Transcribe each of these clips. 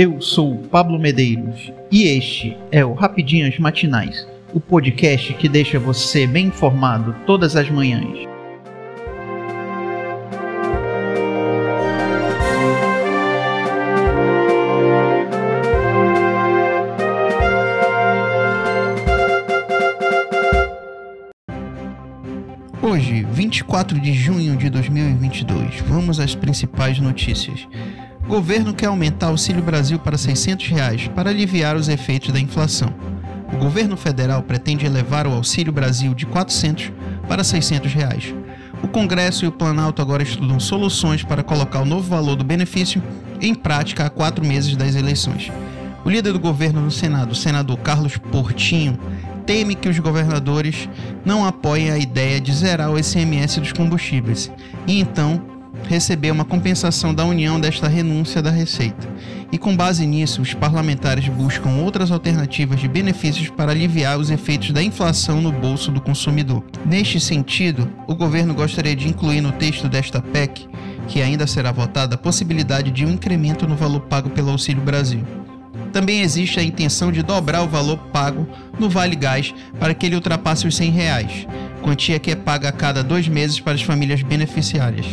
Eu sou Pablo Medeiros e este é o Rapidinhas Matinais, o podcast que deixa você bem informado todas as manhãs. Hoje, 24 de junho de 2022, vamos às principais notícias. Governo quer aumentar o Auxílio Brasil para 600 reais para aliviar os efeitos da inflação. O governo federal pretende elevar o Auxílio Brasil de R$ 400 para 600 reais. O Congresso e o Planalto agora estudam soluções para colocar o novo valor do benefício em prática há quatro meses das eleições. O líder do governo no Senado, o senador Carlos Portinho, teme que os governadores não apoiem a ideia de zerar o ICMS dos combustíveis e então receber uma compensação da União desta renúncia da receita. E com base nisso, os parlamentares buscam outras alternativas de benefícios para aliviar os efeitos da inflação no bolso do consumidor. Neste sentido, o governo gostaria de incluir no texto desta PEC, que ainda será votada, a possibilidade de um incremento no valor pago pelo Auxílio Brasil. Também existe a intenção de dobrar o valor pago no Vale Gás para que ele ultrapasse os 100 reais, quantia que é paga a cada dois meses para as famílias beneficiárias.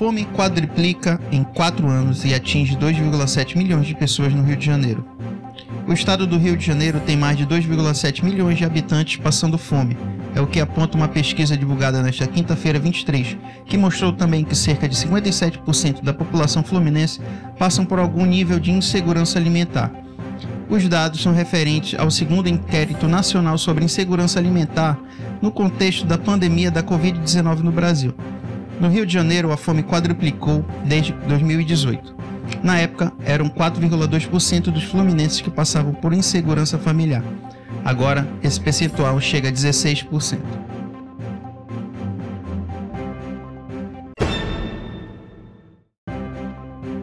Fome quadriplica em quatro anos e atinge 2,7 milhões de pessoas no Rio de Janeiro. O estado do Rio de Janeiro tem mais de 2,7 milhões de habitantes passando fome, é o que aponta uma pesquisa divulgada nesta quinta-feira 23, que mostrou também que cerca de 57% da população fluminense passam por algum nível de insegurança alimentar. Os dados são referentes ao segundo inquérito nacional sobre insegurança alimentar no contexto da pandemia da Covid-19 no Brasil. No Rio de Janeiro, a fome quadruplicou desde 2018. Na época, eram 4,2% dos fluminenses que passavam por insegurança familiar. Agora, esse percentual chega a 16%.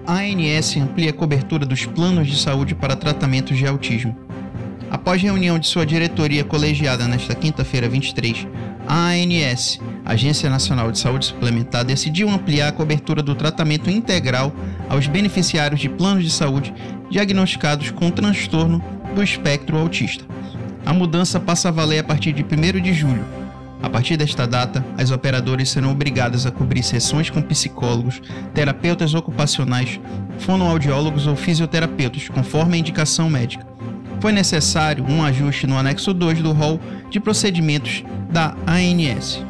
A ANS amplia a cobertura dos planos de saúde para tratamentos de autismo. Após reunião de sua diretoria colegiada nesta quinta-feira 23, a ANS, Agência Nacional de Saúde Suplementar, decidiu ampliar a cobertura do tratamento integral aos beneficiários de planos de saúde diagnosticados com transtorno do espectro autista. A mudança passa a valer a partir de 1 de julho. A partir desta data, as operadoras serão obrigadas a cobrir sessões com psicólogos, terapeutas ocupacionais, fonoaudiólogos ou fisioterapeutas, conforme a indicação médica. Foi necessário um ajuste no anexo 2 do rol de procedimentos da ANS.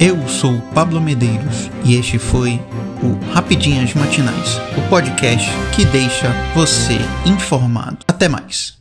Eu sou Pablo Medeiros e este foi o Rapidinhas Matinais, o podcast que deixa você informado. Até mais.